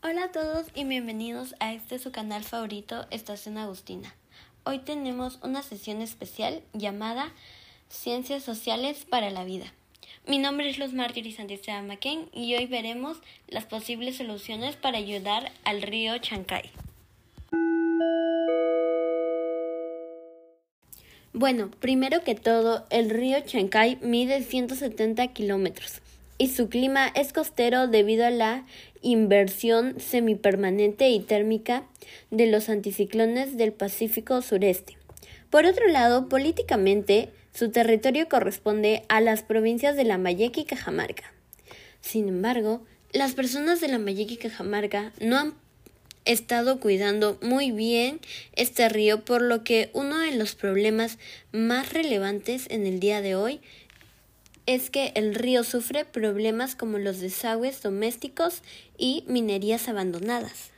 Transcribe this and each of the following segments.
Hola a todos y bienvenidos a este su canal favorito, Estación Agustina. Hoy tenemos una sesión especial llamada Ciencias Sociales para la Vida. Mi nombre es Luz Martiri Santiago Maquén y hoy veremos las posibles soluciones para ayudar al río Chancay. Bueno, primero que todo, el río Chancay mide 170 kilómetros y su clima es costero debido a la inversión semipermanente y térmica de los anticiclones del Pacífico sureste. Por otro lado, políticamente, su territorio corresponde a las provincias de Lambayeque y Cajamarca. Sin embargo, las personas de Lambayeque y Cajamarca no han estado cuidando muy bien este río, por lo que uno de los problemas más relevantes en el día de hoy es que el río sufre problemas como los desagües domésticos y minerías abandonadas.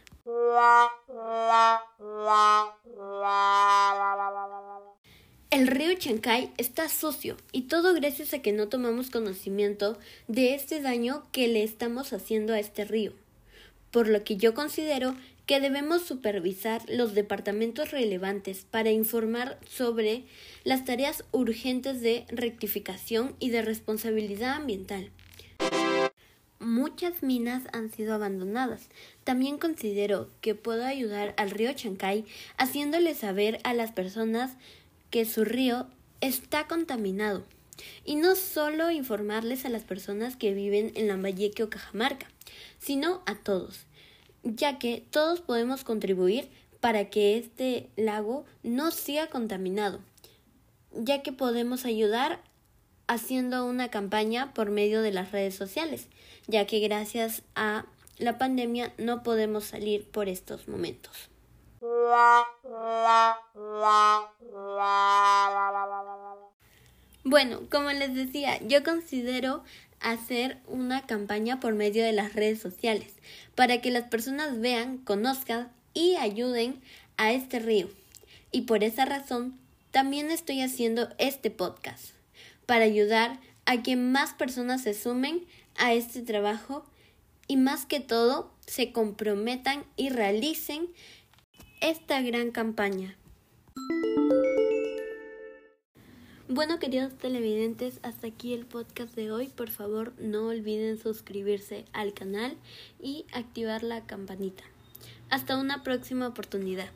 El río Chancay está sucio y todo gracias a que no tomamos conocimiento de este daño que le estamos haciendo a este río, por lo que yo considero que debemos supervisar los departamentos relevantes para informar sobre las tareas urgentes de rectificación y de responsabilidad ambiental. Muchas minas han sido abandonadas. También considero que puedo ayudar al río Chancay haciéndole saber a las personas que su río está contaminado. Y no solo informarles a las personas que viven en Lambayeque o Cajamarca, sino a todos ya que todos podemos contribuir para que este lago no siga contaminado, ya que podemos ayudar haciendo una campaña por medio de las redes sociales, ya que gracias a la pandemia no podemos salir por estos momentos. Bueno, como les decía, yo considero hacer una campaña por medio de las redes sociales para que las personas vean, conozcan y ayuden a este río. Y por esa razón también estoy haciendo este podcast para ayudar a que más personas se sumen a este trabajo y más que todo se comprometan y realicen esta gran campaña. Bueno, queridos televidentes, hasta aquí el podcast de hoy. Por favor, no olviden suscribirse al canal y activar la campanita. Hasta una próxima oportunidad.